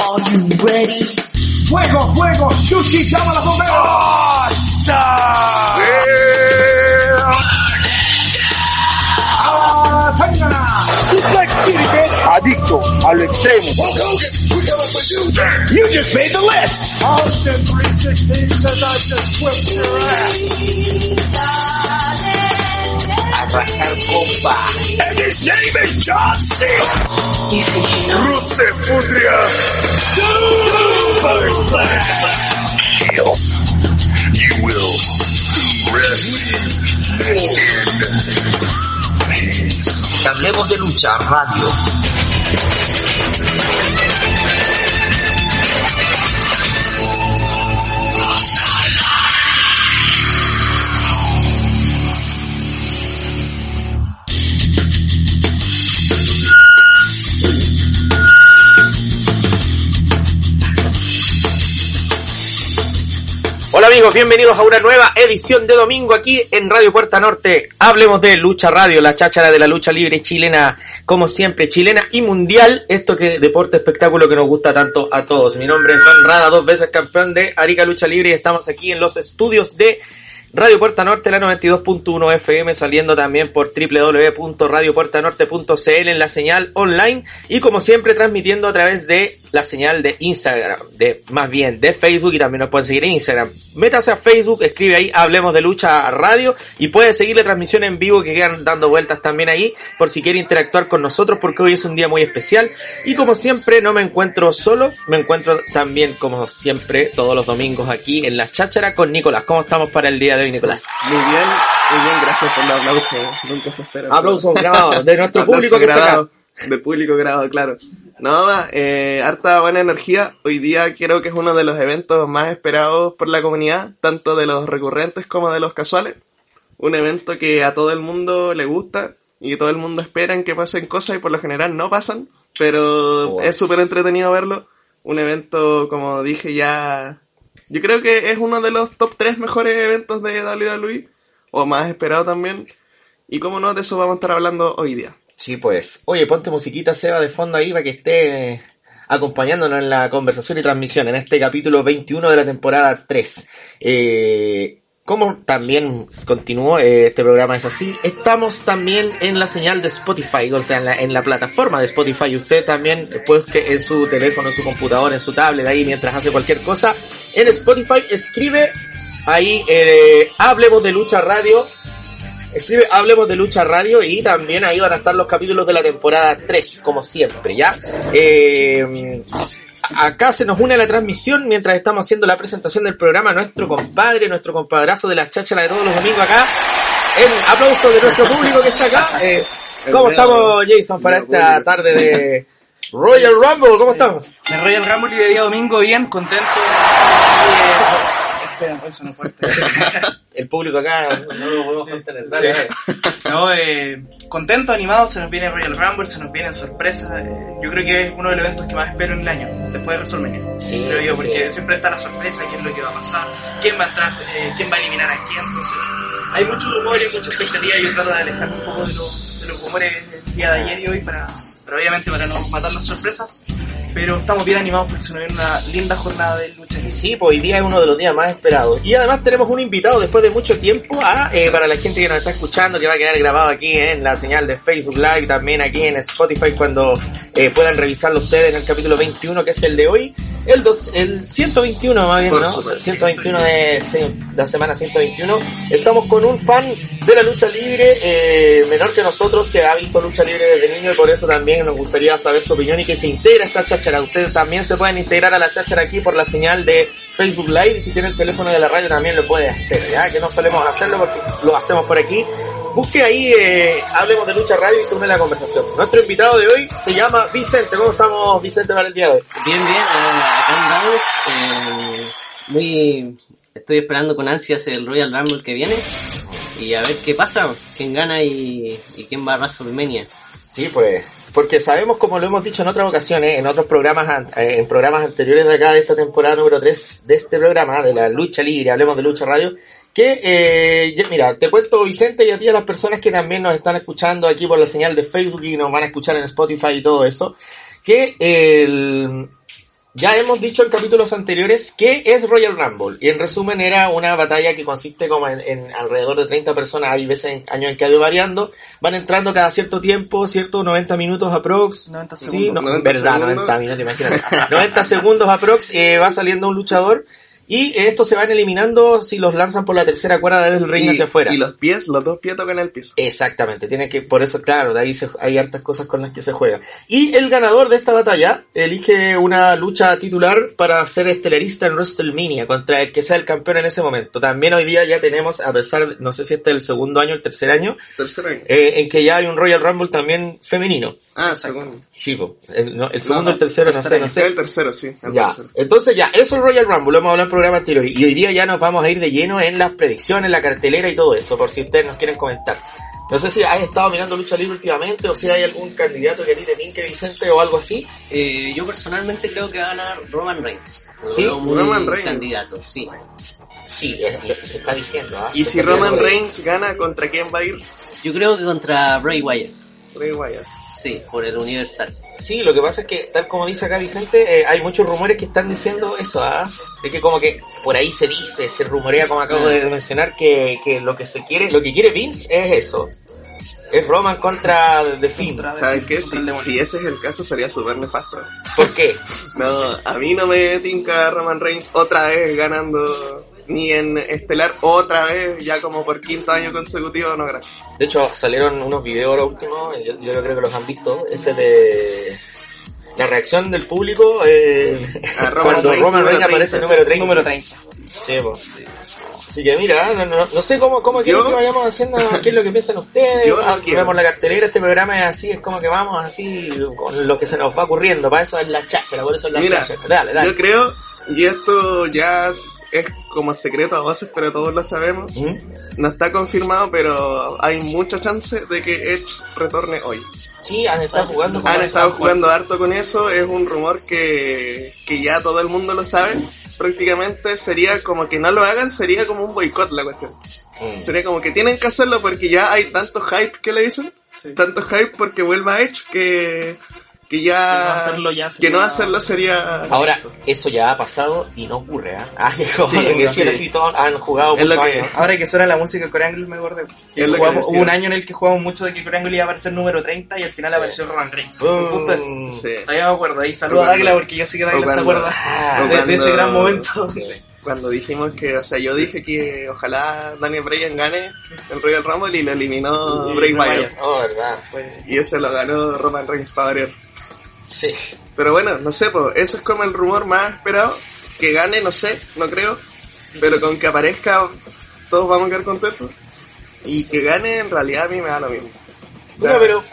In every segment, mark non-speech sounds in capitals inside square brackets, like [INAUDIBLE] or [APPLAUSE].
Are you ready? Fuego, fuego, sushi, llama a la bombera. ¡Ah, tenga! Suplex City, bitch. Adicto a lo extremo. You just made the list. Austin 316 says I just whipped your ass. Arrancar compa. And his name is John C. Dice que no. Rusefutria. Super Slam. You will rest in peace. Hablemos de lucha, radio. Amigos, bienvenidos a una nueva edición de domingo aquí en Radio Puerta Norte. Hablemos de Lucha Radio, la cháchara de la lucha libre chilena, como siempre, chilena y mundial. Esto que deporte espectáculo que nos gusta tanto a todos. Mi nombre es Don Rada, dos veces campeón de Arica Lucha Libre y estamos aquí en los estudios de Radio Puerta Norte, la 92.1 FM, saliendo también por www.radiopuertanorte.cl en la señal online y como siempre transmitiendo a través de la señal de Instagram, de más bien de Facebook y también nos pueden seguir en Instagram. Métase a Facebook, escribe ahí Hablemos de Lucha Radio y puede seguir la transmisión en vivo que quedan dando vueltas también ahí por si quiere interactuar con nosotros porque hoy es un día muy especial y como siempre no me encuentro solo, me encuentro también como siempre todos los domingos aquí en la cháchara con Nicolás. ¿Cómo estamos para el día de hoy, Nicolás? Muy bien, muy bien, gracias por el aplauso. Nunca se espera. Aplausos grabados de nuestro público que está acá. grabado, De público grabado, claro. No, más, eh, harta buena energía. Hoy día creo que es uno de los eventos más esperados por la comunidad, tanto de los recurrentes como de los casuales. Un evento que a todo el mundo le gusta y todo el mundo espera en que pasen cosas y por lo general no pasan, pero Oh. es súper entretenido verlo. Un evento, como dije ya, yo creo que es uno de los top 3 mejores eventos de WWE, o más esperado también. Y como no, de eso vamos a estar hablando hoy día. Sí, pues. Oye, ponte musiquita, Seba, de fondo ahí para que esté acompañándonos en la conversación y transmisión en este capítulo 21 de la temporada 3. Eh, como también continuó eh, este programa es así, estamos también en la señal de Spotify, o sea, en la, en la plataforma de Spotify. Usted también, pues que en su teléfono, en su computadora, en su tablet, ahí mientras hace cualquier cosa, en Spotify escribe ahí, eh, hablemos de lucha radio Escribe Hablemos de Lucha Radio y también ahí van a estar los capítulos de la temporada 3, como siempre, ¿ya? Eh, acá se nos une a la transmisión mientras estamos haciendo la presentación del programa nuestro compadre, nuestro compadrazo de las chácharas de todos los domingos acá. En aplauso de nuestro público que está acá. Eh, ¿Cómo estamos, Jason, para esta tarde de Royal Rumble? ¿Cómo estamos? De Royal Rumble y de día domingo bien, contento. Espera, eso no fuerte. [LAUGHS] El público acá no lo podemos contener. Dale, dale. No, eh, contento, animado, se nos viene Royal Rumble, se nos vienen sorpresas. eh, yo creo que es uno de los eventos que más espero en el año, después de WrestleMania. Sí, creo yo, sí, porque sí. siempre está la sorpresa, qué es lo que va a pasar, quién va a entrar, eh, quién va a eliminar a quién. Entonces, hay muchos rumores, mucha expectativa. Yo trato de alejarme un poco de, los- de los rumores del día de ayer y hoy, para, para obviamente para no matar las sorpresas. Pero estamos bien animados porque se nos viene una linda jornada de lucha. Sí, pues hoy día es uno de los días más esperados. Y además tenemos un invitado después de mucho tiempo a, eh, para la gente que nos está escuchando, que va a quedar grabado aquí en la señal de Facebook Live, también aquí en Spotify cuando eh, puedan revisarlo ustedes en el capítulo 21, que es el de hoy. El, dos, el 121 más bien, Por ¿no? supuesto. 121 de sí, la semana 121. Estamos con un fan de la lucha libre, eh, menor que nosotros, que ha visto lucha libre desde niño y por eso también nos gustaría saber su opinión y que se integra esta cháchara. Ustedes también se pueden integrar a la cháchara aquí por la señal de Facebook Live y si tiene el teléfono de la radio también lo puede hacer, ¿ya? Que no solemos hacerlo porque lo hacemos por aquí. Busque ahí, eh, hablemos de lucha radio y se une a la conversación. Nuestro invitado de hoy se llama Vicente. ¿Cómo estamos, Vicente, para el día de hoy? Bien, bien, acá andamos. Eh, muy, estoy esperando con ansias el Royal Rumble que viene. Y a ver qué pasa, quién gana y, y quién va a WrestleMania. Sí, pues, porque sabemos, como lo hemos dicho en otras ocasiones, en otros programas, eh, en programas anteriores de acá, de esta temporada número 3 de este programa, de la lucha libre, hablemos de lucha radio, que, eh, ya- mira, te cuento, Vicente, y a ti a las personas que también nos están escuchando aquí por la señal de Facebook y nos van a escuchar en Spotify y todo eso, que el, ya hemos dicho en capítulos anteriores qué es Royal Rumble. Y en resumen era una batalla que consiste como en, en alrededor de 30 personas. Hay veces en años en que ha ido variando. Van entrando cada cierto tiempo, cierto 90 minutos aprox. 90 Sí, segundos. no, 90 verdad, segundos. 90 minutos, imagínate. [LAUGHS] 90 segundos aprox, eh, va saliendo un luchador. Y estos se van eliminando si los lanzan por la tercera cuerda desde el ring y, hacia afuera. y los pies, los dos pies tocan el piso. Exactamente, tiene que, por eso, claro, de ahí se- hay hartas cosas con las que se juega. Y el ganador de esta batalla elige una lucha titular para ser estelarista en WrestleMania contra el que sea el campeón en ese momento. También hoy día ya tenemos, a pesar, de- no sé si este es el segundo año, el tercer año, Tercer año. eh, en que ya hay un Royal Rumble también femenino. Ah, segundo. Sí, el, no, el segundo, No, el tercero, no sé, no sé. el tercero, sí. el Ya, tercero. entonces ya, eso es Royal Rumble, lo hemos hablado en el programa anterior. Y hoy día ya nos vamos a ir de lleno en las predicciones, la cartelera y todo eso, por si ustedes nos quieren comentar. No sé si has estado mirando lucha libre últimamente o si hay algún candidato que a ti te pinque Vicente o algo así. Eh, yo personalmente creo que va a ganar Roman Reigns. Sí, Roman Reigns. candidato, sí. Sí, se está diciendo. ¿ah? Y Se si Roman. Reigns gana, ¿contra quién va a ir? Yo creo que contra Bray Wyatt. Bray Wyatt. Sí, por el Universal. Sí, lo que pasa es que, tal como dice acá Vicente, eh, hay muchos rumores que están diciendo eso, ¿ah? De que como que por ahí se dice, se rumorea, como acabo de mencionar, que, que lo que se quiere, lo que quiere Vince es eso. Es Roman contra The Fiend. Contra- ¿Sabes qué? si ese es el caso, sería súper nefasto. ¿Por qué? [LAUGHS] No, a mí no me tinca Roman Reigns otra vez ganando ni en Estelar otra vez, ya como por quinto año consecutivo, no gracias. De hecho, salieron unos videos ahora últimos, yo, yo creo que los han visto, ese de la reacción del público eh, A [LAUGHS] Roman cuando Reigns, Roman Reigns aparece 30, número 30. Número 30. Sí, po. Así que mira, no, no- no sé cómo, cómo que vayamos haciendo, qué es lo que piensan ustedes. Yo no Ah, vemos la cartelera, este programa es así, es como que vamos así con lo que se nos va ocurriendo. Para eso es la cháchara, por eso es la Mira, cháchara. Dale, dale. yo creo, y esto ya es, es como secreto a voces, pero todos lo sabemos. ¿Mm? No está confirmado, pero hay mucha chance de que Edge retorne hoy. Sí, han estado jugando con Han estado jugando harto con eso, es un rumor que, que ya todo el mundo lo sabe. Prácticamente sería como que no lo hagan, sería como un boicot la cuestión. Mm. Sería como que tienen que hacerlo porque ya hay tanto hype que le dicen, Sí. tanto hype porque vuelva Edge que, que ya... Que no hacerlo ya que sería- no hacerlo sería... Ahora, eso ya ha pasado y no ocurre, ¿ah? [LAUGHS] Ah, que como Sí, que así, todos han jugado Es lo que-. Ahora que suena la música de Coreangle me acordé. Es que Jugamos- hubo un año en el que jugamos mucho de que Coreangle iba a aparecer número 30 y al final Sí. apareció Roman Reigns. Justo eso. Mm. Sí. Todavía me acuerdo. Ahí saludo a Águila porque yo sé que o Águila se acuerda Ah, de, ese gran momento. Cuando dijimos que, o sea, yo dije que ojalá Daniel Bryan gane el Royal Rumble y lo eliminó Y Bray Wyatt. Oh, verdad. Y ese lo ganó Roman Reigns para variar. Sí. Pero bueno, no sé, pues, eso es como el rumor más esperado. Que gane, no sé, no creo. Pero con que aparezca, todos vamos a quedar contentos. Y que gane, en realidad a mí me da lo mismo. O sea, Bueno, pero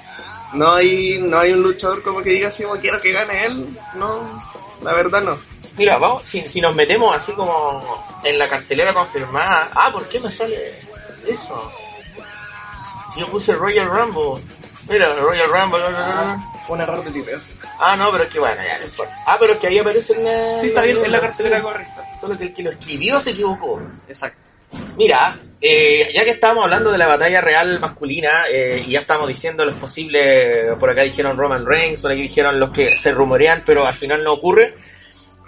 no hay, no hay un luchador como que diga así, "Oh, quiero que gane él. No, la verdad no. Mira, vamos, si, si nos metemos así como en la cartelera confirmada. Ah, ¿por qué me sale eso? Si yo puse Royal Rumble. Mira, Royal Rumble. bla. un error de tipeo. Ah, no, pero es que bueno, ya no importa. Ah, pero es que ahí aparece en la. Sí, está bien, es la sí. cartelera correcta. Solo que el que lo escribió se equivocó. Exacto. Mira, eh, ya que estábamos hablando de la batalla real masculina eh, y ya estamos diciendo los posibles, por acá dijeron Roman Reigns, por aquí dijeron los que se rumorean, pero al final no ocurre.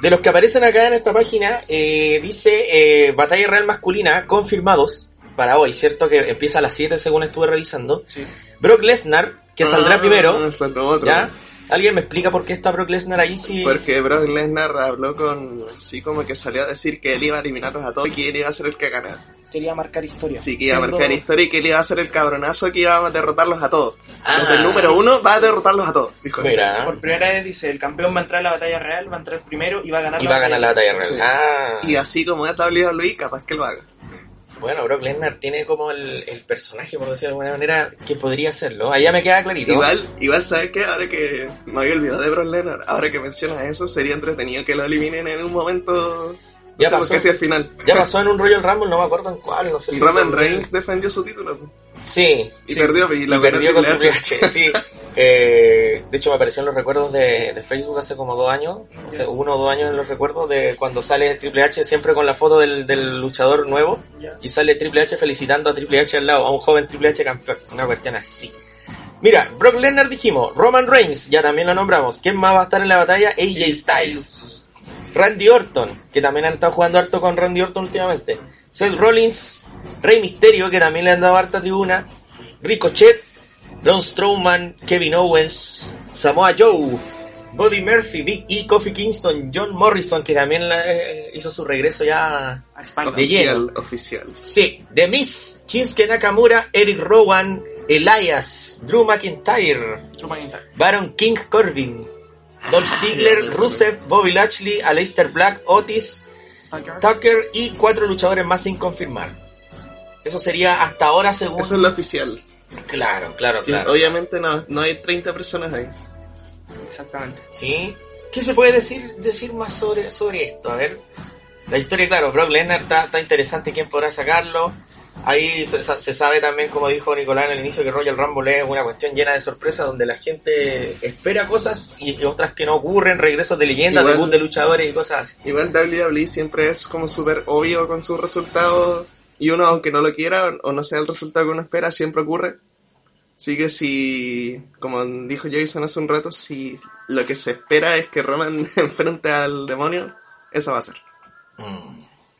De los que aparecen acá en esta página, eh, dice eh, batalla real masculina confirmados para hoy, ¿cierto? Que empieza a las 7 según estuve revisando. Sí. Brock Lesnar, que saldrá Ah, primero, eso es lo otro. ¿ya? ¿Alguien me explica por qué está Brock Lesnar ahí? Si... Porque Brock Lesnar habló con. Sí, como que salió a decir que él iba a eliminarlos a todos y que él iba a ser el que ganase. Quería marcar historia. Sí, que iba a marcar historia y que él iba a ser el cabronazo que iba a derrotarlos a todos. Ah. Desde el número uno va a derrotarlos a todos. Dijo. Mira, Por primera vez dice, el campeón va a entrar a la batalla real, va a entrar primero y va a ganar y va a ganar la batalla real. Sí. Ah. Y así como es WWE, capaz que lo haga. Bueno, Brock Lesnar tiene como el, el personaje, por decirlo de alguna manera, que podría serlo. Allá me queda clarito. Igual, igual, ¿sabes qué? Ahora que me había olvidado de Brock Lesnar, ahora que mencionas eso, sería entretenido que lo eliminen en un momento. No Ya sé, pasó. casi al final. Ya pasó en un Royal Rumble, no me acuerdo en cuál, no sé [LAUGHS] si Roman Reigns defendió su título. Sí. Y sí. perdió, y la Y perdió con Triple Triple H. H, sí. [LAUGHS] Eh, de hecho, me apareció en los recuerdos de, de Facebook hace como dos años, hace uno o dos años en los recuerdos de cuando sale Triple H siempre con la foto del, del luchador nuevo y sale Triple H felicitando a Triple H al lado, a un joven Triple H campeón. Una cuestión así. Mira, Brock Lesnar dijimos, Roman Reigns, ya también lo nombramos. ¿Quién más va a estar en la batalla? AJ Styles. Randy Orton, que también han estado jugando harto con Randy Orton últimamente. Seth Rollins, Rey Mysterio, que también le han dado harta tribuna. Ricochet, Braun Strowman, Kevin Owens, Samoa Joe, Buddy Murphy, Big E, Kofi Kingston, John Morrison, que también eh, hizo su regreso ya A España. De lleno. Oficial, oficial. Sí, The Miz, Shinsuke Nakamura, Eric Rowan, Elias, Drew McIntyre, Drew McIntyre. Baron King Corbin, Dolph Ziggler, Rusev, Bobby Lashley, Aleister Black, Otis. Tucker y cuatro luchadores más sin confirmar. Eso sería hasta ahora según... Eso es lo oficial. Claro, claro, Que claro. Obviamente no, no hay 30 personas ahí. Exactamente. ¿Sí? ¿Qué se puede decir, decir más sobre, sobre esto? A ver. La historia, claro, Brock Lesnar está, está interesante quién podrá sacarlo. Ahí se, se sabe también, como dijo Nicolás en el inicio, que Royal Rumble es una cuestión llena de sorpresas donde la gente espera cosas y, y otras que no ocurren, regresos de leyendas, debut de luchadores y cosas así. Igual WWE siempre es como súper obvio con sus resultados y uno aunque no lo quiera o no sea el resultado que uno espera, siempre ocurre. Así que si, como dijo Jason hace un rato, si lo que se espera es que Roman [LAUGHS] enfrente al demonio, eso va a ser.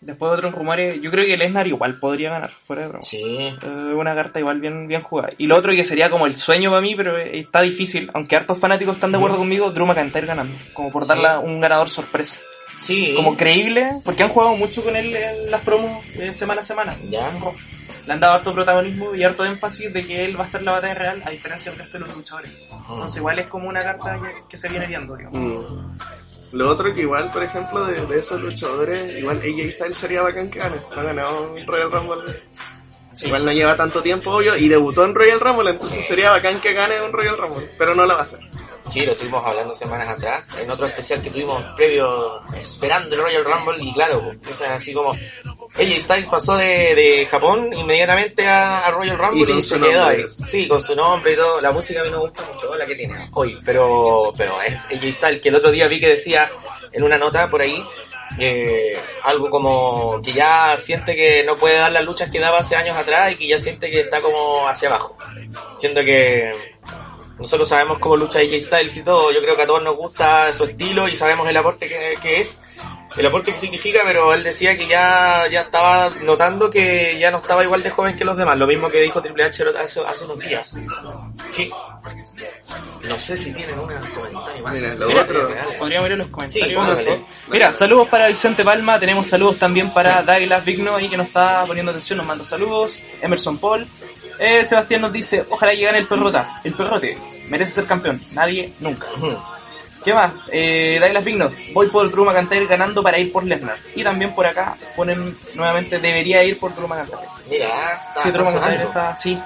Después de otros rumores, yo creo que Lesnar igual podría ganar, fuera de broma. Sí. Eh, una carta igual bien, bien jugada. Y lo otro que sería como el sueño para mí, pero está difícil, aunque hartos fanáticos están de acuerdo conmigo, Drew McIntyre ganando. Como por Sí. darle un ganador sorpresa. Sí. Como creíble, porque han jugado mucho con él en las promos eh, semana a semana. Ya. Le han dado harto protagonismo y harto énfasis de que él va a estar en la batalla real, a diferencia del resto de los luchadores. Entonces igual es como una carta que, que se viene viendo, digamos. Mm. Lo otro que igual, por ejemplo, de, de esos luchadores, igual AJ Styles sería bacán que gane. No ha ganado un Royal Rumble. Igual no lleva tanto tiempo, obvio, y debutó en Royal Rumble, entonces sería bacán que gane un Royal Rumble, pero no lo va a hacer. Sí, lo estuvimos hablando semanas atrás, en otro especial que tuvimos previo, esperando el Royal Rumble, y claro, pues, o sea, así como AJ Styles pasó de, de Japón inmediatamente a, a Royal Rumble Y y, con se su quedó ahí. Sí, con su nombre y todo. La música a mí me gusta mucho, la que tiene hoy, pero, pero es AJ Styles, que el otro día vi que decía en una nota por ahí, eh, algo como que ya siente que no puede dar las luchas que daba hace años atrás y que ya siente que está como hacia abajo. Siento que nosotros sabemos cómo lucha AJ Styles y todo, yo creo que a todos nos gusta su estilo y sabemos el aporte que, que es, el aporte que significa, pero él decía que ya, ya estaba notando que ya no estaba igual de joven que los demás, lo mismo que dijo Triple H hace, hace unos días. Sí. No sé si tienen un comentario más. Mira, lo Mira, otro-. Podríamos ver en los Sí, comentarios. Mira, saludos para Vicente Palma, tenemos saludos también para Douglas Vigno ahí que nos está poniendo atención, nos manda saludos, Emerson Paul, Eh, Sebastián nos dice, ojalá que gane el perrota, el perrote, merece ser campeón, nadie, nunca. ¿Qué más? Eh, Douglas Vigno, voy por Drew McIntyre ganando para ir por Lesnar. Y también por acá ponen nuevamente, debería ir por Drew McIntyre. Mira, está, Sí, Drew está McIntyre está, sí.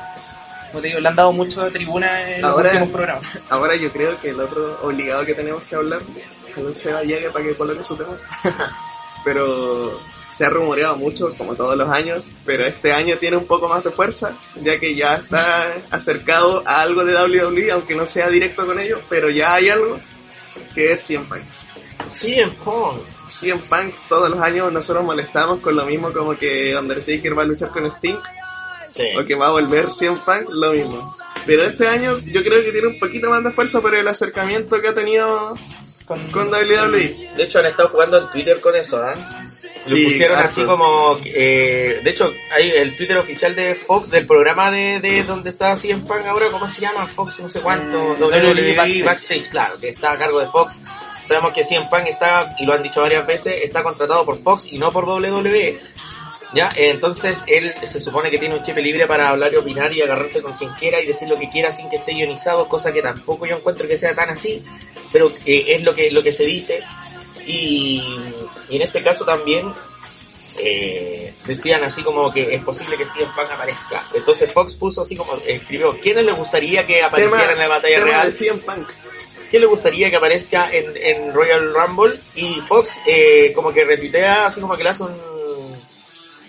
Como te digo, le han dado mucho de tribuna en los últimos programas. [LAUGHS] Ahora yo creo que el otro obligado que tenemos que hablar, que no se llegue para que coloque su tema, [LAUGHS] pero se ha rumoreado mucho, como todos los años, pero este año tiene un poco más de fuerza, ya que ya está acercado a algo de WWE, aunque no sea directo con ellos, pero ya hay algo que es CM Punk. Sí, en Pong. CM Punk todos los años nosotros molestamos con lo mismo como que Undertaker va a luchar con Sting, Sí. o que va a volver CM Punk, lo mismo. Pero este año yo creo que tiene un poquito más de fuerza por el acercamiento que ha tenido Con, con WWE. De hecho, han estado jugando en Twitter con eso, ¿ah? Lo Sí, pusieron así como. eh, de hecho, hay el Twitter oficial de Fox, del programa de, de donde está CM Punk ahora, ¿cómo se llama? Fox, no sé cuánto. Eh, WWE WWE Backstage. Backstage. claro, que está a cargo de Fox. Sabemos que CM Punk está, y lo han dicho varias veces, está contratado por Fox y no por WWE. ¿Ya? Eh, Entonces él se supone que tiene un chip libre para hablar y opinar y agarrarse con quien quiera y decir lo que quiera sin que esté ionizado, cosa que tampoco yo encuentro que sea tan así, pero eh, es lo que, lo que se dice. Y, y en este caso también, eh, decían así como que es posible que CM Punk aparezca. Entonces Fox puso así como, escribió, ¿quiénes le gustaría que apareciera en la batalla tema real? de CM Punk. ¿Quién le gustaría que aparezca en, en Royal Rumble? Y Fox eh, como que retuitea, así como que le hace un...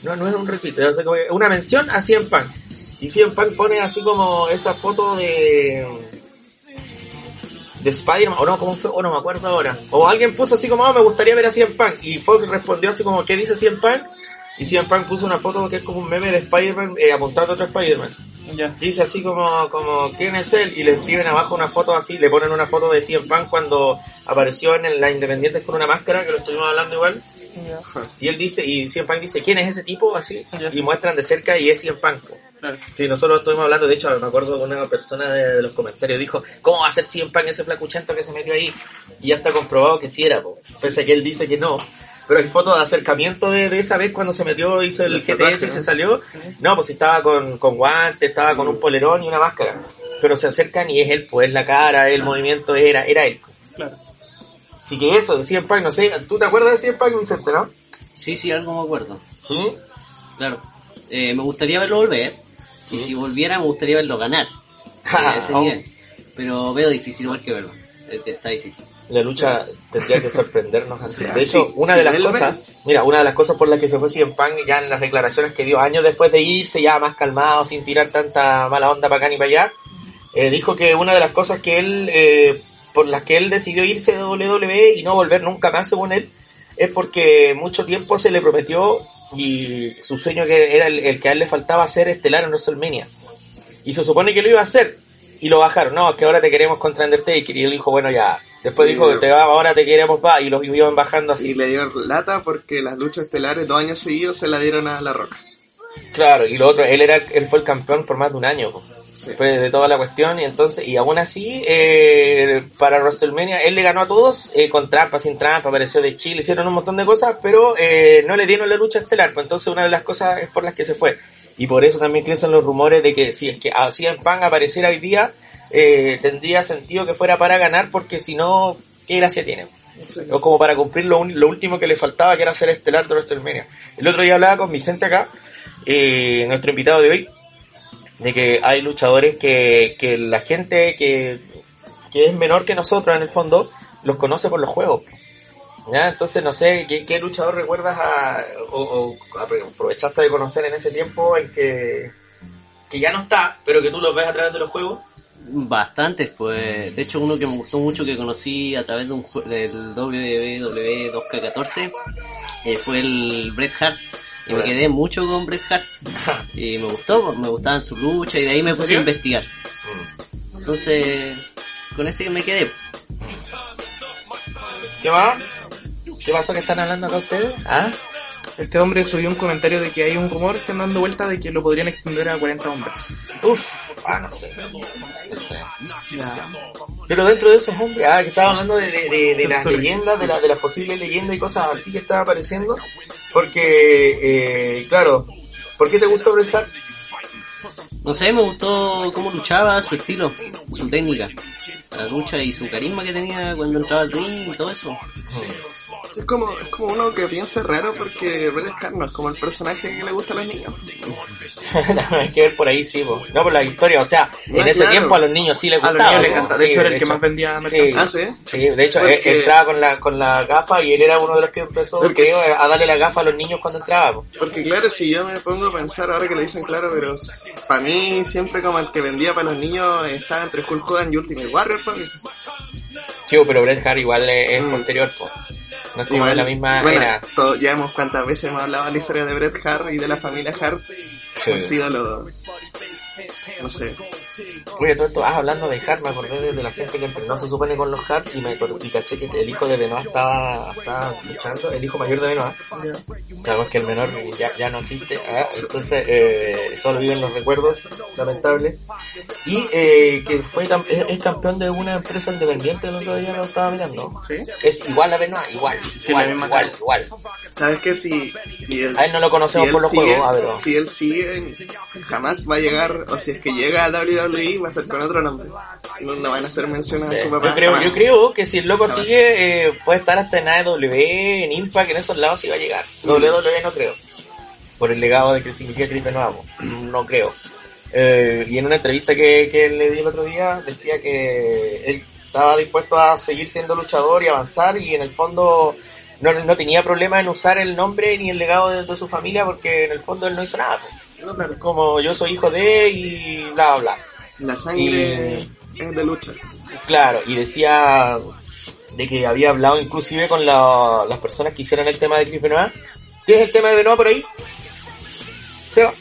No, no es un retuiteo, que una mención a CM Punk. Y CM Punk pone así como esa foto de... De Spider-Man, o no, ¿cómo fue? O no me acuerdo ahora. O alguien puso así como, "Ah, me gustaría ver a CM Punk. Y Fox respondió así como, ¿qué dice CM Punk? Y CM Punk puso una foto que es como un meme de Spider-Man eh, apuntando a otro Spider-Man. Dice así como, como, ¿quién es él? Y le escriben abajo una foto así, le ponen una foto de CM Punk cuando apareció en la Independientes con una máscara, que lo estuvimos hablando igual. Y él dice, y CM Punk dice, ¿quién es ese tipo? Así. Y muestran de cerca y es CM Punk. Claro. Sí, nosotros estuvimos hablando, de hecho, me acuerdo que una persona de, de los comentarios dijo, ¿cómo va a ser CM Punk ese flacuchento que se metió ahí? Y ya está comprobado que sí era, po. pese a que él dice que no. Pero hay fotos de acercamiento de, de esa vez cuando se metió, hizo el El GTS tatuaje, y se salió. No, pues estaba con, con guantes, estaba con un polerón y una máscara. Pero se acercan y es él, pues la cara, el movimiento era, era él. Claro. Así que eso, de CM Punk, no sé, ¿tú te acuerdas de CM Punk, Vicente, no? Sí, sí, algo me acuerdo. Sí. Claro. Eh, me gustaría verlo volver. Y si volviera, me gustaría verlo ganar. [LAUGHS] Eh. Pero veo difícil igual que verlo. Eh, Está difícil. La lucha tendría que sorprendernos así. [LAUGHS] De Sí, hecho, una sí, de las cosas, mira, una de las cosas por las que se fue Punk ya en las declaraciones que dio años después de irse, ya más calmado, sin tirar tanta mala onda para acá ni para allá, eh, dijo que una de las cosas que él, eh, por las que él decidió irse de WWE y no volver nunca más, según él, es porque mucho tiempo se le prometió y su sueño que era el, el que a él le faltaba hacer estelar en WrestleMania. Y se supone que lo iba a hacer. Y lo bajaron. No, es que ahora te queremos contra Undertaker. Y él dijo, bueno, ya. Después dijo que te va, ahora te queremos, va. Y los iban bajando así. Y le dio lata porque las luchas estelares dos años seguidos se la dieron a La Roca. Claro, y lo otro, él era él fue el campeón por más de un año. po. Sí. Después de toda la cuestión. Y entonces, y aún así, eh, para WrestleMania, él le ganó a todos, eh, con trampa, sin trampa, apareció de Chile, hicieron un montón de cosas, pero eh, no le dieron la lucha estelar. Pues entonces, una de las cosas es por las que se fue. Y por eso también crecen los rumores de que si es que así en Pan apareciera hoy día, eh, tendría sentido que fuera para ganar, porque si no, ¿qué gracia tiene? O como para cumplir lo, un- lo último que le faltaba, que era ser estelar de WrestleMania. El otro día hablaba con Vicente acá, eh, nuestro invitado de hoy, de que hay luchadores que, que la gente que, que es menor que nosotros en el fondo, los conoce por los juegos. ¿Ya? Entonces no sé, ¿qué, luchador recuerdas a, o, aprovechaste de conocer en ese tiempo en que, que ya no está, pero que tú los ves a través de los juegos? Bastantes, pues. De hecho, uno que me gustó mucho que conocí a través de un del WWE 2K14 eh, fue el Bret Hart. Y me quedé mucho con Bret Hart. [LAUGHS] Y me gustó, pues, me gustaban su lucha y de ahí me puse serio? a investigar. Entonces, con ese me quedé. ¿Qué más? ¿Qué pasó que están hablando acá ustedes? ¿Ah? Este hombre subió un comentario de que hay un rumor que anda dando vuelta de que lo podrían extender a 40 hombres. Uf, ah, no sé. No sé. Pero dentro de esos hombres, ah, que estaba hablando de, de, de- de las leyendas, de, la, de las posibles leyendas y cosas así que estaba apareciendo. Porque, eh, claro, ¿por qué te gustó Bret Hart? No sé, me gustó cómo luchaba, su estilo, su técnica, la lucha y su carisma que tenía cuando entraba al ring y todo eso. Es como, es como uno que piensa raro porque Bret Hart no es como el personaje que le gusta a los niños. [LAUGHS] Hay que ver por ahí, sí, po. no por la historia. O sea, en Ah, ese claro. tiempo a los niños sí les A gustaba. los niños les encanta. De Sí, hecho, era el que más vendía Sí. mercancía. Ah, sí. Sí, de hecho, Porque- eh, entraba con la, con la gafa y él era uno de los que empezó Porque creo, es- a darle la gafa a los niños cuando entraba. po. Porque claro, si yo me pongo a pensar ahora que lo dicen claro, pero para mí siempre como el que vendía para los niños estaba entre Hulk Hogan y Ultimate Warrior, para mí. Chivo, pero Bret Hart igual es, es Mm. posterior, po. No es como Igual, de la misma bueno, era. todo- ya hemos cuántas veces hemos hablado de la historia de Bret Hart y de la familia Hart. Sí. Han sido los... No sé. Oye, todo esto, ah, hablando de Hart, me acordé de, la gente que entrenó, se supone con los Hart, y me y caché que el hijo de Benoit estaba, estaba luchando, el hijo mayor de Benoit. Sabemos que el menor ya, ya no existe, ah, entonces eh, solo viven los recuerdos lamentables. Y eh, que fue es, es campeón de una empresa independiente, el otro día lo estaba mirando. ¿Sí? Es igual a Benoit, igual, Sí, igual, igual, igual. ¿Sabes qué? Si, si él, A él no lo conocemos si por los sigue- juegos, ah, pero- Si él sigue, jamás va a llegar, o si es que llega a WWE, va a ser con otro nombre. No, no van a hacer menciones Sí, a su papá. yo, creo, yo creo que si el loco Jamás. sigue, eh, puede estar hasta en AEW, en Impact, en esos lados sí va a llegar. WWE no creo. por el legado de que significa Chris Benoit, no creo. Eh, y en una entrevista que, que le di el otro día decía que él estaba dispuesto a seguir siendo luchador y avanzar y en el fondo no, no tenía problema en usar el nombre ni el legado de, de su familia porque en el fondo él no hizo nada. No. Como yo soy hijo de y bla bla bla. La sangre es de lucha. Claro, y decía de que había hablado inclusive con la- las personas que hicieron el tema de Chris Benoit. ¿Tienes el tema de Benoit por ahí? Seba.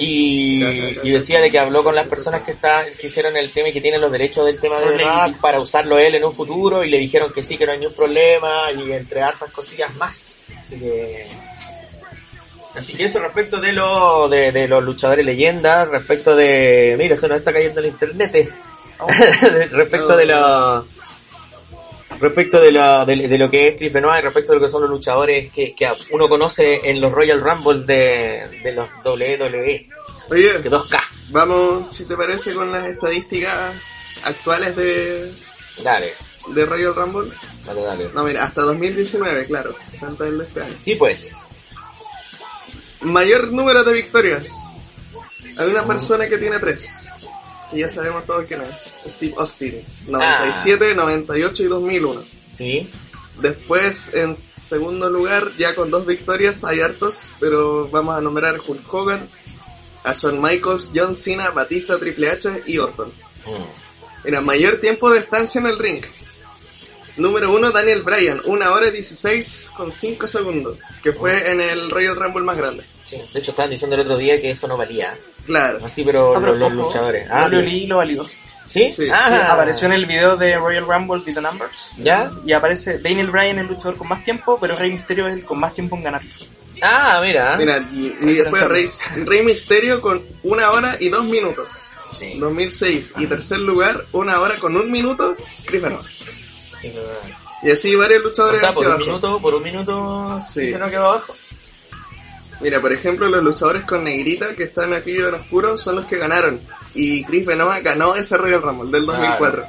Y, y decía de que habló con las personas que está, que hicieron el tema y que tienen los derechos del tema de Benoit para usarlo él en un futuro y le dijeron que sí, que no hay ningún problema y entre hartas cosillas más. Así que Así que eso respecto de, lo, de, de los luchadores leyendas, respecto de... Mira, se nos está cayendo el internet. eh. De- [LAUGHS] respecto de lo... Respecto de lo, de, de lo que es Chris Benoit y respecto de lo que son los luchadores que, que uno conoce en los Royal Rumble de, de los WWE, Oye, que 2K. vamos, si te parece, con las estadísticas actuales de, Dale, de Royal Rumble. dale, dale. No, mira, hasta 2019, claro. El de este año. Sí, pues. Mayor número de victorias. Hay una persona que tiene tres. Y ya sabemos todos quién es. Steve Austin. 97, 98 y 2001. Sí. Después, en segundo lugar, ya con dos victorias, hay hartos, pero vamos a nombrar a Hulk Hogan, a Shawn Michaels, John Cena, Batista, Triple H y Orton. Mm. Mira, mayor tiempo de estancia en el ring. Número uno, Daniel Bryan, una hora y 16 con 5 segundos, que fue en el Royal Rumble más grande. Sí. De hecho, estaban diciendo el otro día que eso no valía. Claro. Así, pero, Ah, los, los luchadores. Ah, WWE lo validó. ¿Sí? Sí. Ah, Sí, apareció en el video de Royal Rumble de The Numbers. ¿Ya? Y aparece Daniel Bryan, el luchador con más tiempo, pero Rey Mysterio es el con más tiempo en ganar. Ah, mira. Mira, y, y después Rey, Rey Misterio con una hora y dos minutos. Sí. 2006. Y tercer lugar, una hora con un minuto, Chris Benoit. Y así varios O luchadores sea, hacia por un abajo. minuto, por un minuto, Sí. sí. no quedó abajo. Mira, por ejemplo, los luchadores con negrita que están aquí en oscuro son los que ganaron. Y Chris Benoit ganó ese Royal Rumble del 2004.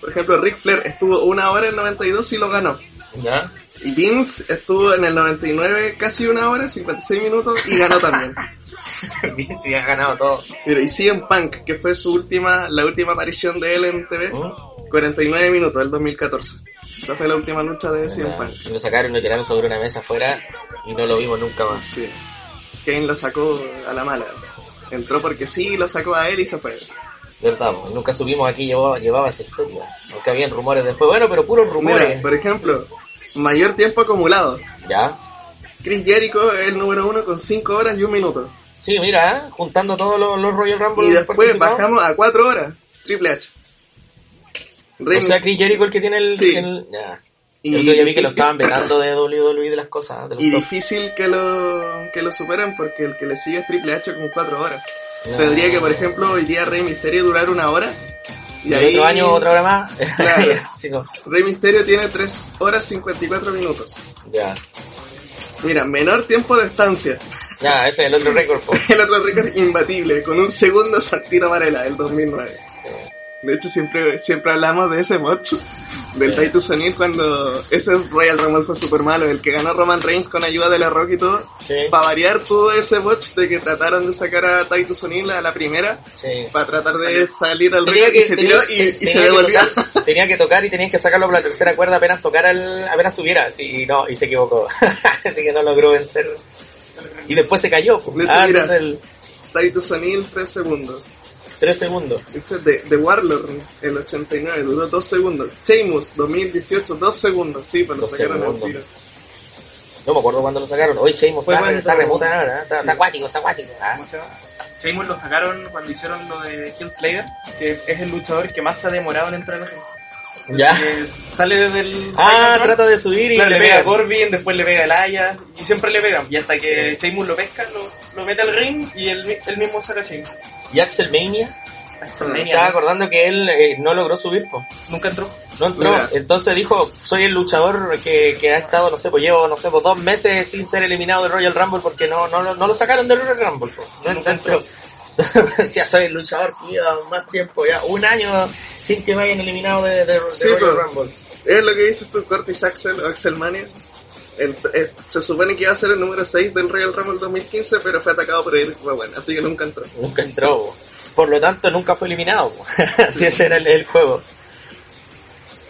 Por ejemplo, Ric Flair estuvo una hora en el 92 y lo ganó. ¿Ya? Y Vince estuvo en el 99 casi una hora, 56 minutos y ganó también. [LAUGHS] Bien, sí, has ganado todo. Mira, y CM Punk, que fue su última, la última aparición de él en TV, ¿Mm? 49 minutos del 2014. Esa fue la última lucha de CM Punk. Y lo sacaron y lo tiraron sobre una mesa afuera y no lo vimos nunca más. Sí. Kane lo sacó a la mala. Entró porque sí, lo sacó a él y se fue. ¿Verdad? po? Y nunca supimos a qué llevaba, llevaba esa historia. Aunque habían rumores después. Bueno, pero puros rumores. Mira, por ejemplo, mayor tiempo acumulado. ¿Ya? Chris Jericho es el número uno con 5 horas y un minuto. Sí, mira, ¿eh? juntando todos los, los Royal Rumble. Y después bajamos a 4 horas. Triple H. O sea, Chris Jericho el que tiene el... Sí. el- ya. Y día vi que lo estaban vetando de WWE de las cosas. De los Y top. difícil que lo, que lo superen porque el que le sigue es Triple H con 4 horas. No. Tendría que, por ejemplo, hoy día Rey Mysterio durar una hora. Y el otro año otra hora más. Claro. [LAUGHS] Sí, no. Rey Mysterio tiene 3 horas 54 minutos. Ya. Mira, menor tiempo de estancia. Ya, ese es el otro récord. [LAUGHS] El otro récord imbatible, con un segundo Santino Varela, el 2009. Sí. De hecho, siempre, siempre hablamos de ese match del Sí. Titus O'Neil cuando ese Royal Rumble fue super malo, el que ganó Roman Reigns con ayuda de la Rock y todo. Sí. Para variar todo ese botch de que trataron de sacar a Titus O'Neil a la primera Sí. para tratar de salir al ring y se tiró tenía- y, se devolvió. tocar- tenía que tocar y tenías que sacarlo por la tercera cuerda apenas tocara el, apenas subiera, así, y no, y se equivocó. [LAUGHS] Así que no logró vencer. Y después se cayó. De hecho, ah, mira. el Titus O'Neil 3 segundos. 3 segundos. Este de, de Warlord, el 89, duró 2 segundos. Sheamus, 2018, 2 segundos. Sí, pero lo sacaron al tiro. No me acuerdo cuándo lo sacaron. Hoy Sheamus Fue está, bueno, está remuta ahora, está, está acuático, está acuático. Ah, ¿Cómo se llama? Sheamus lo sacaron cuando hicieron lo de Hill Slayer, que es el luchador que más se ha demorado en entrar a la ring. Ya. Sale desde el... Ah, trata de subir y Claro, le le pega a. Corbin, después le pega a Elaya, y siempre le pegan. Y hasta que Sí. Sheamus lo pesca, lo, lo mete al ring y él, él mismo saca a Sheamus. Y Axel Mania, Axel Ah, Mania, estaba ¿no? acordando que él eh, no logró subir, po. Nunca entró. No entró. Mira. Entonces dijo, soy el luchador que, que ha estado, no sé, pues llevo, no sé, pues dos meses sin ser eliminado del Royal Rumble porque no, no, no lo sacaron del Royal Rumble. Pues. No Nunca entró. [LAUGHS] Decía, soy el luchador que lleva más tiempo ya, un año sin que me hayan eliminado de, de, de Sí, Royal pero- Rumble. Es lo que dices tú, Curtis Axel o Axel Mania. el- eh, se supone que iba a ser el número 6 del Royal Rumble 2015, pero fue atacado por Eric Rowan, así que nunca entró. Nunca entró. po. Por lo tanto, nunca fue eliminado. si [LAUGHS] ese era el, el juego.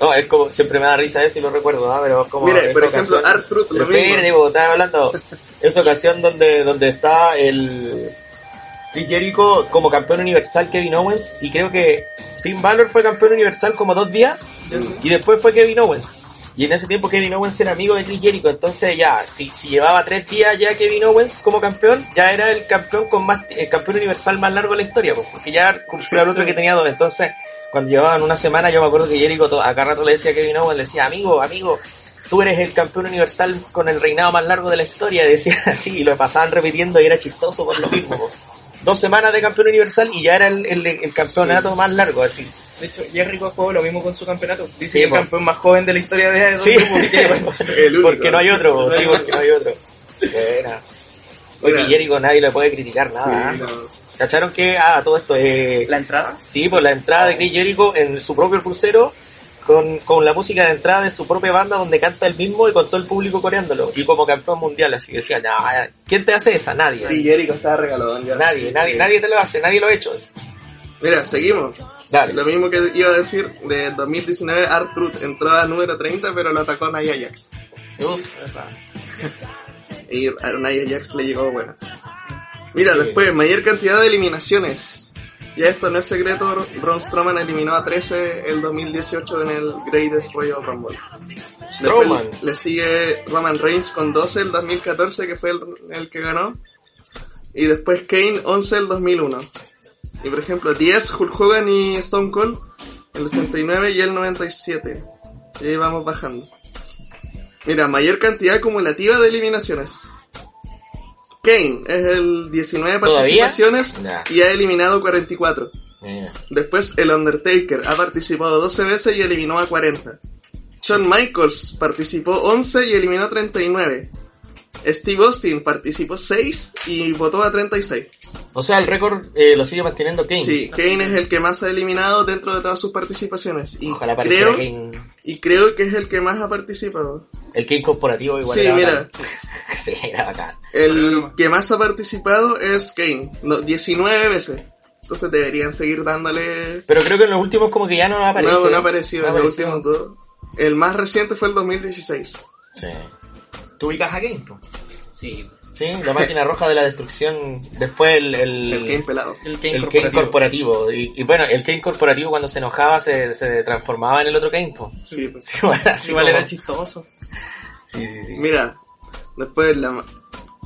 No, es como, siempre me da risa eso y lo recuerdo, ¿ah? pero es como. Mira, esa por ejemplo, ocasión- R-Truth, Pero lo mismo. po, estaba hablando. Esa ocasión donde, donde está el. Chris Jericho como campeón universal Kevin Owens y creo que Finn Balor fue campeón universal como dos días y después fue Kevin Owens. Y en ese tiempo Kevin Owens era amigo de Chris Jericho, entonces ya, si, si llevaba tres días ya Kevin Owens como campeón, ya era el campeón con más, el campeón universal más largo de la historia, pues, porque ya cumplió al otro que tenía dos. Entonces, cuando llevaban una semana, yo me acuerdo que Jericho a cada rato le decía a Kevin Owens, le decía, amigo, amigo, tú eres el campeón universal con el reinado más largo de la historia, decía [LAUGHS] así, y lo pasaban repitiendo y era chistoso por lo mismo. Pues. Dos semanas de campeón universal y ya era el, el- el campeonato más largo, así. De hecho, Jericho jugó lo mismo con su campeonato. Dice Sí, que el campeón más joven de la historia de esos Sí, grupos que tiene. [LAUGHS] El único. porque no hay otro, sí, [LAUGHS] porque no hay otro. Buena. Oye. Jericho nadie le puede criticar nada. Sí, ¿ah? no. ¿Cacharon que, ah, todo esto es... La entrada. Sí, por la entrada de Chris Jericho en su propio crucero, con, con la música de entrada de su propia banda donde canta el mismo y con todo el público coreándolo. Y como campeón mundial, así decía, no, ¿quién te hace esa? Nadie. Y Jericho estaba regalado ya. Nadie, nadie, nadie te lo hace, nadie lo ha hecho. Mira, seguimos. Dale. Lo mismo que iba a decir de 2019, R-Truth entró a número 30, pero lo atacó Nia Jax. Uf. [LAUGHS] Y a Nia Jax le llegó bueno. Mira, Sí. después, mayor cantidad de eliminaciones. Ya esto no es secreto, Braun Strowman eliminó a 13 el 2018 en el Greatest Royal Rumble. Strowman. Le sigue Roman Reigns con 12 el 2014, que fue el, el que ganó. Y después Kane 11 el 2001. Y por ejemplo, 10 Hulk Hogan y Stone Cold el 89 y el 97. Y ahí vamos bajando. Mira, mayor cantidad acumulativa de eliminaciones. Kane es el 19 ¿Todavía? participaciones y ha eliminado 44. Mira. Después el Undertaker ha participado 12 veces y eliminó a 40. Shawn Michaels participó 11 y eliminó 39. Steve Austin participó 6 y votó a 36. O sea, el récord eh, lo sigue manteniendo Kane. Sí, Kane es el que más ha eliminado dentro de todas sus participaciones. Y Ojalá creo, Kane. Y creo que es el que más ha participado. El Kane corporativo igual Sí, era mira. bacán. [LAUGHS] sí, era bacán. El que más ha participado es Kane, no, 19 veces. Entonces deberían seguir dándole... Pero creo que en los últimos como que ya no aparece. no, no ha aparecido No en los apareció. últimos dos. El más reciente fue el 2016. Sí. ¿Tú ubicas a Kane? Sí, Sí, la máquina roja de la destrucción. Después el... El, El Kane pelado. El Kane el Kane corporativo. corporativo. Y, y bueno, el Kane corporativo cuando se enojaba se, se transformaba en el otro Kane. po. Sí, pues. Sí, [LAUGHS] bueno, así Igual como- era chistoso. Sí, sí, sí. Mira, después la, ma-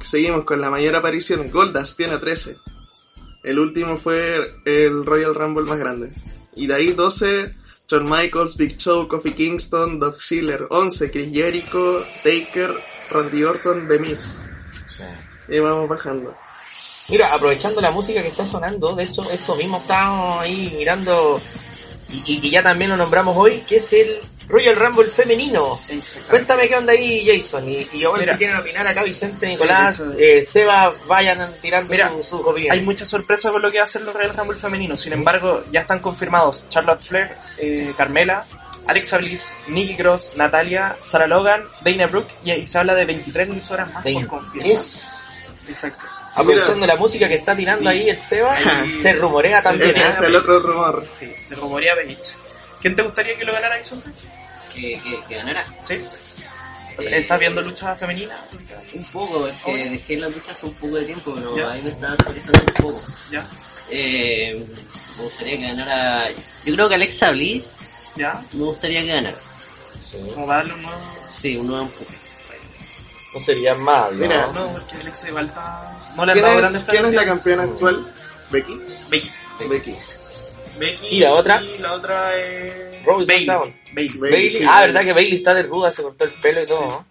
seguimos con la mayor aparición. Goldas tiene 13. El último fue el Royal Rumble más grande. Y de ahí 12, Shawn Michaels, Big Show, Kofi Kingston, Doug Ziggler. 11, Chris Jericho, Taker, Randy Orton, The Miz. Sí. Y vamos bajando. Mira, aprovechando la música que está sonando, de hecho, eso mismo estábamos ahí mirando y, y que ya también lo nombramos hoy, que es el Royal Rumble femenino. Cuéntame qué onda ahí, Jason. Y, y Mira. si quieren opinar acá, Vicente, Nicolás, eh, Seba, vayan tirando Mira, su- sus opiniones. Hay mucha sorpresa con lo que va a hacer los Royal Rumble femenino. Sin embargo, ya están confirmados Charlotte Flair, eh, Carmela, Alexa Bliss, Nikki Cross, Natalia, Sarah Logan, Dana Brooke y, se habla de 23 luchadoras más por confirmar. 23. Exacto. Aprovechando la música que está tirando ahí el Seba, Ahí- se rumorea también. Ese ¿eh? es el otro rumor. Sí, se rumorea Belich. ¿Quién te gustaría que lo ganara Jason? que, que, que ganara. ¿Sí? Eh, ¿Estás viendo lucha femenina? Un poco, es que dejé la lucha hace un poco de tiempo, pero Ya. ahí me estaba actualizando un poco. ¿Ya? Eh, me gustaría que ganara. Yo creo que Alexa Bliss ¿Ya? me gustaría que ganara. Sí. Como para darle un nuevo... Sí, un nuevo empuje. No sería mal, ¿no? Mira, No, porque Alexa igual está... No le han ¿Quién dado es, grandes quién es la campeona actual? ¿Becky? Becky. Becky. Becky. ¿Y la otra? Y la otra es... Rose Bailey. Bailey. Bailey, sí, ah, verdad que Bailey está de ruda, se cortó el pelo y todo, ¿no?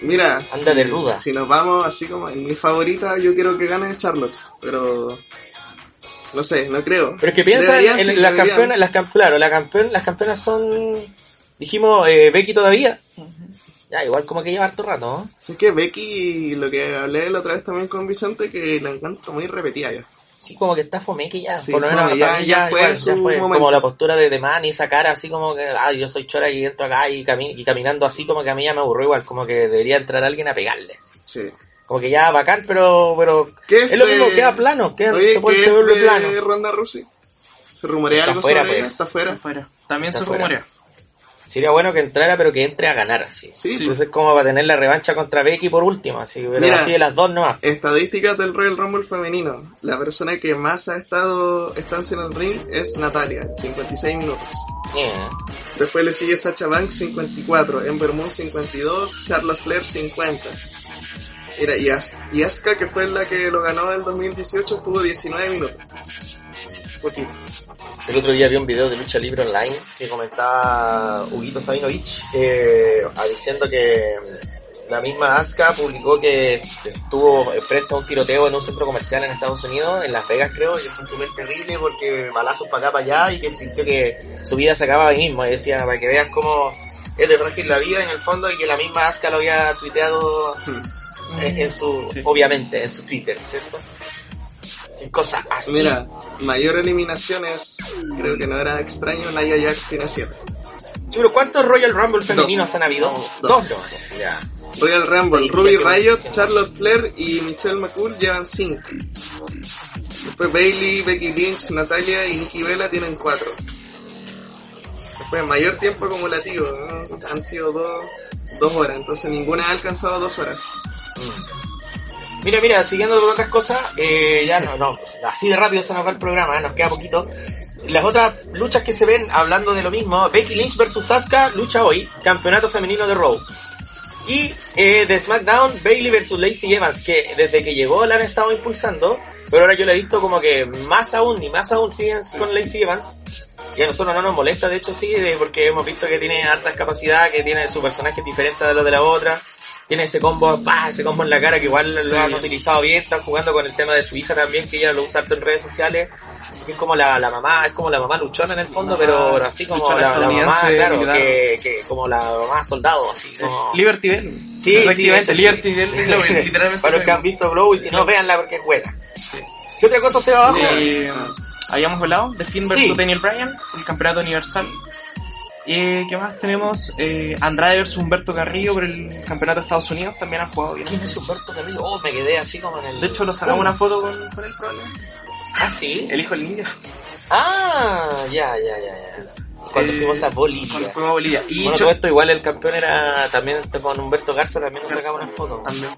Mira, Anda si, de ruda. si nos vamos así como en mi favorita, yo quiero que gane Charlotte, pero no sé, no creo. Pero es que piensa Deberían, en, sí, las deberían. campeonas, las camp- claro, la campeón, las campeonas son, dijimos, eh, Becky todavía. Ya, igual como que lleva harto rato, ¿no? Así que Becky, lo que hablé la otra vez también con Vicente, que la encuentro muy repetida ya. Sí, como que está fome que ya, Sí, por lo menos ya- mí ya fue igual, su fue. como la postura de The Man y esa cara así como que, ah, yo soy chora y entro acá y, cami- y caminando así como que a mí ya me aburrió igual, como que debería entrar alguien a pegarle. así. Sí. Como que ya bacán, pero, pero ¿Qué es lo de- mismo, queda plano, queda, Oye, se puede ¿qué se es de plano. Ronda Rousey? ¿Se rumorea Está algo fuera, sobre pues. ¿Está fuera? Afuera. También Está se fuera. rumorea. Sería bueno que entrara, pero que entre a ganar así. Sí. Entonces como para tener la revancha contra Becky por último, así, pero Mira. así de las dos nomás. Estadísticas del Royal Rumble femenino. La persona que más ha estado estancia en el ring es Natalia, 56 minutos. Eh, Después le sigue Sacha Banks, 54. Ember Moon, 52. Charlotte Flair, 50. Mira, y, As- y Asuka, que fue la que lo ganó en el 2018, tuvo 19 minutos. Poquito. El otro día vi un video de Lucha Libre Online que comentaba Huguito Sabinovich eh, diciendo que la misma Asuka publicó que estuvo frente a un tiroteo en un centro comercial en Estados Unidos, en Las Vegas creo, y fue súper terrible porque balazos para acá para allá y que sintió que su vida se acababa ahí mismo. Y decía, para que veas cómo es de frágil la vida en el fondo y que la misma Asuka lo había tuiteado en, en su, Sí. obviamente, en su Twitter, ¿cierto? Y cosas así. Mira, mayor eliminaciones, creo que no era extraño, Nia Jax tiene 7. Sí, pero ¿cuántos Royal Rumble femeninos Dos. han habido? Dos. Ya. Royal Rumble, Ruby Riot. Charlotte Flair y Michelle McCool llevan 5. Después Bailey, Becky Lynch, Natalia y Nikki Bella tienen 4. Después mayor tiempo acumulativo, ¿no? han sido 2 dos, dos horas, entonces ninguna ha alcanzado 2 horas. Mira, mira, siguiendo con otras cosas, eh, ya no, no, así de rápido se nos va el programa, ¿eh? nos queda poquito. Las otras luchas que se ven, hablando de lo mismo, Becky Lynch versus Asuka, lucha hoy, campeonato femenino de Raw. Y eh, de SmackDown, Bailey versus Lacey Evans, que desde que llegó la han estado impulsando, pero ahora yo le he visto como que más aún y más aún siguen con Lacey Evans. Y a nosotros no nos molesta, de hecho sí, porque hemos visto que tiene hartas capacidades, que tiene su personaje diferente de los de la otra. Tiene ese combo, pa, ese combo en la cara que igual lo han utilizado bien, están jugando con el tema de su hija también, que ella lo usa harto en redes sociales. Es como la, la mamá, es como la mamá luchona en el fondo, pero, pero así como la, la mamá, claro, que, que como la mamá soldado, así como... Liberty Bell. Sí, Efectivamente, sí, Liberty Bell es lo [LAUGHS] que literalmente. Para los que han visto Glow y si no, véanla porque es buena. ¿Qué otra cosa se va abajo? Eh, habíamos hablado de Finn Sí. Daniel Bryan, el campeonato universal. Eh, ¿Qué más tenemos? Eh, Andrade versus Humberto Carrillo por el campeonato de Estados Unidos, también han jugado bien. ¿Quién es Humberto Carrillo? Oh, me quedé así como en el... De hecho, lo sacamos ¿Cómo? una foto con, con él probablemente. Ah, sí. El hijo del niño. Ah, ya, ya, ya, ya. Cuando Eh, fuimos a Bolivia. Cuando fuimos a Bolivia. Y Bueno, Cho- todo esto igual el campeón era también con Humberto Garza, también nos sacamos una foto. también.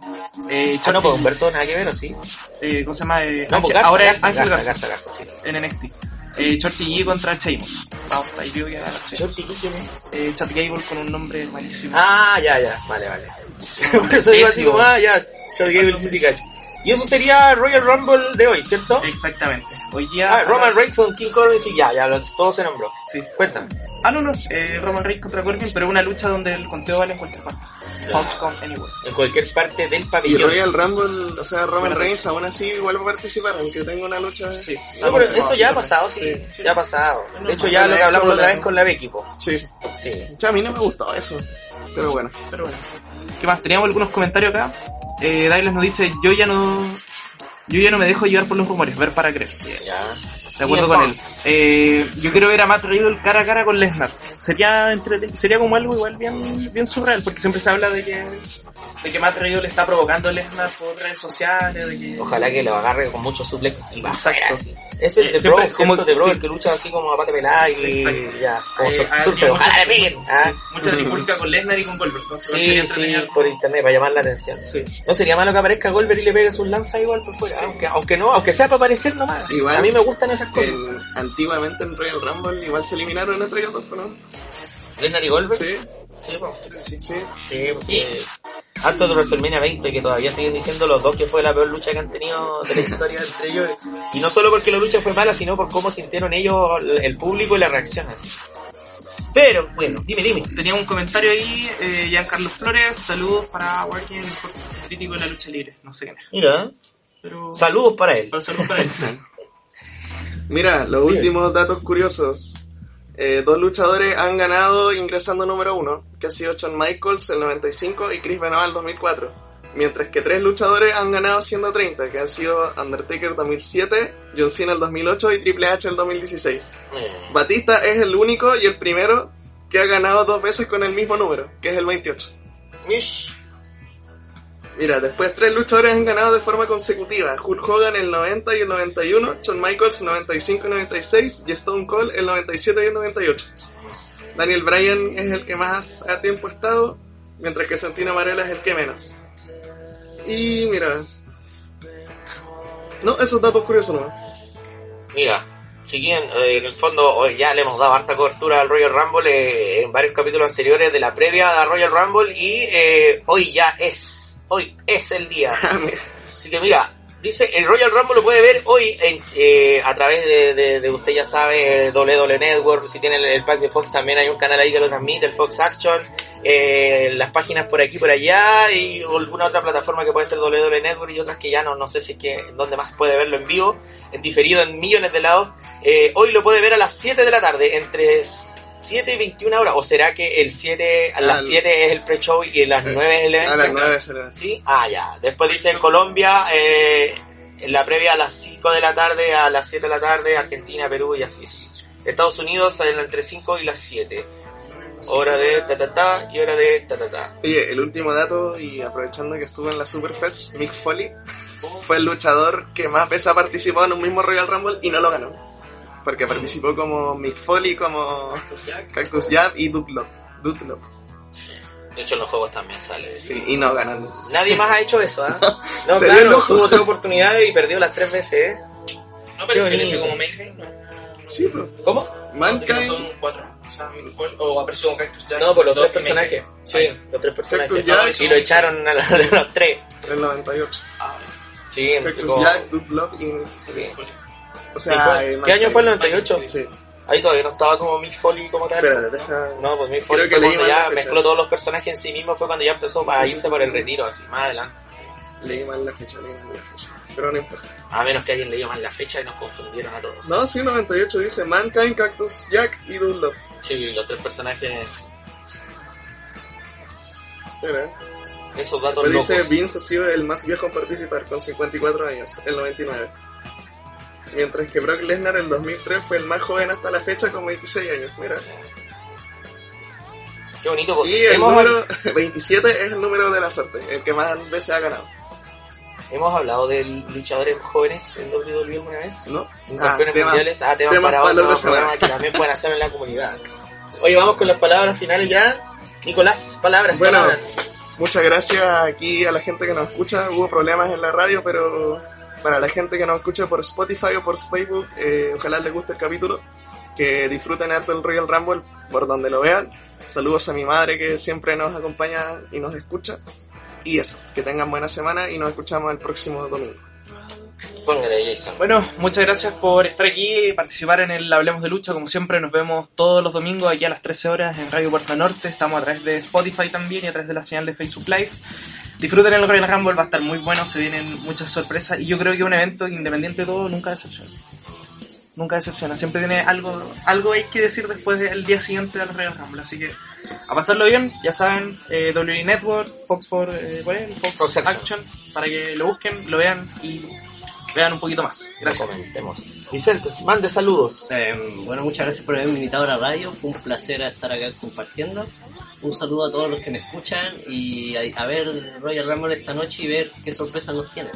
Eh, Ah, no, pues Humberto nada que ver, ¿o sí? eh, ¿Cómo se llama? Eh, No, pues Ángel- Garza, ahora Garza, es Ángel Garza, Garza, Garza, Garza, sí. en NXT. Eh, Shorty G contra Sheamus. Vamos, ahí veo que gana Sheamus. ¿Shorty quién es? Eh, Chad Gable con un nombre malísimo. Ah, ya, ya, vale, vale. [LAUGHS] Por eso digo así como, ah, ya, Chad Gable sí, sí, cacho. Y eso sería Royal Rumble de hoy, ¿cierto? Exactamente. Hoy día. Ah, Roman Reigns con King Corbin, sí, ya, ya, los- todo se nombró. Sí. Cuéntame. Ah, no, no. Eh, Roman Reigns contra Corbin, pero una lucha donde el conteo vale en cualquier parte. Falls come anywhere. En cualquier parte del Y pabellón. Royal Rumble, o sea, Roman Reigns aún así igual va a participar, aunque tenga una lucha. Sí. No, pero eso ya ha pasado, sí, ya ha pasado. De hecho, ya lo que hablamos la otra vez con la Becky, po. Sí. Sí. O sea, a mí no me gustó eso. Pero bueno. Pero bueno. ¿Qué más? Teníamos algunos comentarios acá. Eh, Douglas nos dice, yo ya no... Yo ya no me dejo llevar por los rumores, ver para creer. Ya. De acuerdo con él. Eh, yo quiero ver a Matt Riddle cara a cara con Lesnar. Sería entrete- sería como algo igual bien, bien surreal, porque siempre se habla de que, de que Matt Riddle está provocando a Lesnar por redes sociales, de que... Ojalá que lo agarre con muchos suplex y Exacto. Es el Eh, de Bro, como- de Bro, el que lucha así como a pata pelada y ya, como Eh, ah, surfer. Ojalá le peguen. Ah. Mucha trifulca con Lesnar y con Goldberg. Sí, sí, por internet, para llamar la atención. Sí. No sería malo que aparezca Goldberg y le pegue sus lanzas igual por fuera, aunque, aunque no, aunque sea para aparecer nomás. A mí me gustan esas cosas. En- antiguamente en Royal Rumble igual se eliminaron entre ellos dos, ¿no? Lesnar y Goldberg. Sí, Sí, sí, sí. Sí, pues sí. Antes de WrestleMania 20, que todavía siguen diciendo los dos que fue la peor lucha que han tenido de la historia entre ellos. Y no solo porque la lucha fue mala, sino por cómo sintieron ellos, el público y las reacciones. Pero, bueno, dime, dime. Tenía un comentario ahí, eh, Giancarlo Flores, saludos para Warking, el mejor crítico de la lucha libre. No sé quién es. Mira, Pero... saludos para él. pero saludos para él. [LAUGHS] Mira, los últimos datos curiosos. Eh, dos luchadores han ganado ingresando número uno, que ha sido Shawn Michaels el 95 y Chris Benoit el 2004. Mientras que tres luchadores han ganado 130, que han sido Undertaker 2007, John Cena el 2008 y Triple H el 2016. Mm. Batista es el único y el primero que ha ganado dos veces con el mismo número, que es el 28. Mish. Mira, después tres luchadores han ganado de forma consecutiva. Hulk Hogan el 90 y el 91, Shawn Michaels el 95 y 96 y Stone Cold el 97 y el 98. Daniel Bryan es el que más a tiempo estado, mientras que Santino Marella es el que menos. Y mira... No, esos datos curiosos no. Mira, si quieren, eh, en el fondo ya le hemos dado harta cobertura al Royal Rumble eh, en varios capítulos anteriores de la previa a Royal Rumble y eh, hoy ya es, hoy es el día. [LAUGHS] Así que mira, dice, el Royal Rumble lo puede ver hoy en, eh, a través de, de- de usted ya sabe, WWE Network, si tiene el, el pack de Fox también hay un canal ahí que lo transmite, el Fox Action, eh, las páginas por aquí por allá y alguna otra plataforma que puede ser WWE Network y otras que ya no, no sé si es que donde más puede verlo en vivo, en diferido en millones de lados. Eh, hoy lo puede ver a las 7 de la tarde, entre 7 y 21 horas, o será que el 7, a las Al- 7 es el pre-show y las 9 es el evento? A las 9 será. ¿Sí? Ah, ya. Después dice en Colombia, eh, en la previa a las 5 de la tarde, a las 7 de la tarde, Argentina, Perú y así. sí. Estados Unidos en- entre 5 y las 7. Hora de ta ta ta y hora de ta ta ta. Oye, el último dato, y aprovechando que estuvo en la Superfest, Mick Foley fue el luchador que más veces ha participado en un mismo Royal Rumble y no lo ganó. Porque participó como Mick Foley, como Cactus Jab y Dutlop. Dutlop. De hecho, en los juegos también sale. Sí, y no ganan. Nadie más ha hecho eso, ¿ah? [LAUGHS] No, Sería claro, tuvo tres oportunidades y perdió las tres veces, ¿eh? No en ese bonito. como Mayhem, ¿no? Sí, pues. ¿Cómo? No Mankind, son cuatro. O sea, Mick Foley- o apareció como Cactus Jack. No, por los tres personajes. Sí, Ah, los tres personajes. Cactus No, Jack. y lo echaron a los, [LAUGHS] a los tres. el 98. ah, Sí, Cactus como- Jack, Dutlop y... Sí. Sí, fue- eh, ¿Qué año fue el 98? Sí. Ahí todavía no estaba como Mick Foley como tal. Espérate, deja... No, pues Mick Foley fue cuando ya mezcló todos los personajes en sí mismo, fue cuando ya empezó a irse por el retiro, así, más adelante. Leí mal la fecha, leí mal la fecha. Pero no importa. A menos que hayan leído mal la fecha y nos confundieron a todos. No, sí, 98 dice Mankind, Cactus Jack y Dunlop. Sí, los tres personajes, Espera. esos datos Pero locos. dice Vince ha sido el más viejo en participar con 54 años, el 99. Mientras que Brock Lesnar en 2003 fue el más joven hasta la fecha con 26 años. Mira. Qué bonito, porque Y el hemos, número 27 es el número de la suerte, el que más veces ha ganado. hemos hablado de luchadores jóvenes en WWE alguna vez. ¿No? En Ah, campeones mundiales. Ah, temas, temas para otro programa que también pueden hacer en la comunidad. [LAUGHS] Oye, vamos con las palabras finales ya. Nicolás, palabras, Bueno, palabras. Muchas gracias aquí a la gente que nos escucha. Hubo problemas en la radio, pero para la gente que nos escucha por Spotify o por Facebook, eh, ojalá les guste el capítulo. Que disfruten harto el Royal Rumble por donde lo vean. Saludos a mi madre que siempre nos acompaña y nos escucha. Y eso, que tengan buena semana y nos escuchamos el próximo domingo. Bueno, muchas gracias por estar aquí, participar en el Hablemos de Lucha. Como siempre, nos vemos todos los domingos aquí a las 13 horas en Radio Puerto Norte. Estamos a través de Spotify también y a través de la señal de Facebook Live. Disfruten el Royal Rumble, va a estar muy bueno, se vienen muchas sorpresas y yo creo que un evento independiente de todo nunca decepciona. Nunca decepciona, siempre tiene algo, algo hay que decir después del día siguiente del Royal Rumble. Así que a pasarlo bien, ya saben, eh, W Network, Fox for, eh, ¿cuál es? Fox, Fox Action. Action, para que lo busquen, lo vean y vean un poquito más. Gracias. Comentemos. Vicente, mande saludos. Eh, bueno, muchas gracias por haberme invitado a la radio. Fue un placer estar acá compartiendo. Un saludo a todos los que me escuchan y a, a ver Royal Rumble esta noche y ver qué sorpresas nos tienen.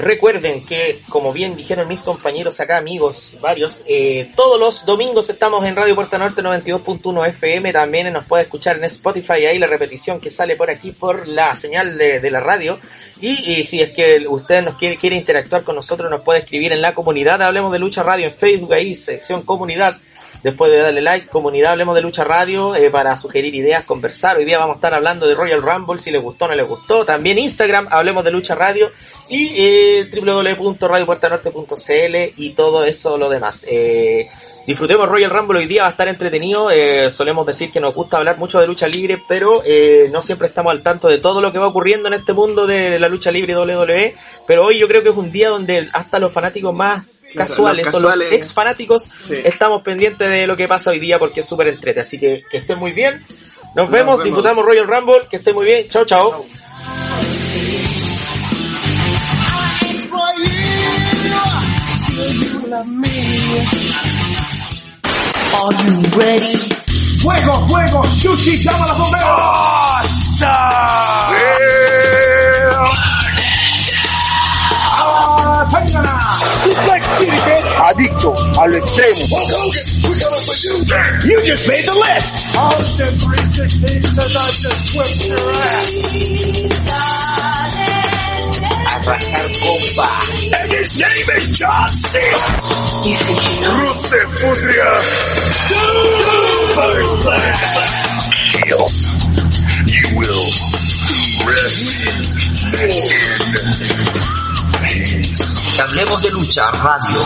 Recuerden que, como bien dijeron mis compañeros acá, amigos, varios, eh, todos los domingos estamos en Radio Puerta Norte 92.1 FM. También nos puede escuchar en Spotify, ahí la repetición que sale por aquí por la señal de, de la radio. Y, y si es que usted nos quiere, quiere interactuar con nosotros, nos puede escribir en la comunidad. Hablemos de Lucha Radio en Facebook, ahí, sección comunidad. Después de darle like, comunidad, hablemos de Lucha Radio eh, para sugerir ideas, conversar. Hoy día vamos a estar hablando de Royal Rumble, si les gustó o no les gustó. También Instagram, hablemos de Lucha Radio y eh, www.radiopuertanorte.cl y todo eso lo demás. Eh, disfrutemos Royal Rumble, hoy día va a estar entretenido. Eh, solemos decir que nos gusta hablar mucho de lucha libre, pero eh, no siempre estamos al tanto de todo lo que va ocurriendo en este mundo de la lucha libre WWE. Pero hoy yo creo que es un día donde hasta los fanáticos más Los casuales, o casuales. los ex fanáticos Sí. estamos pendientes de lo que pasa hoy día porque es súper entrete. Así que que estén muy bien. Nos vemos, vemos. disfrutamos Royal Rumble, que esté muy bien. Chao, chao. Fuego, fuego, sushi, llama a la bombera. ¡Ah, téngala! Suplex City, bitch. Adicto al extremo. You just made the list. Austin 316 says I just whipped your ass. And his name is John Cena. Rusev Putria. Super Slam. You will rest in peace. Hablemos de lucha radio.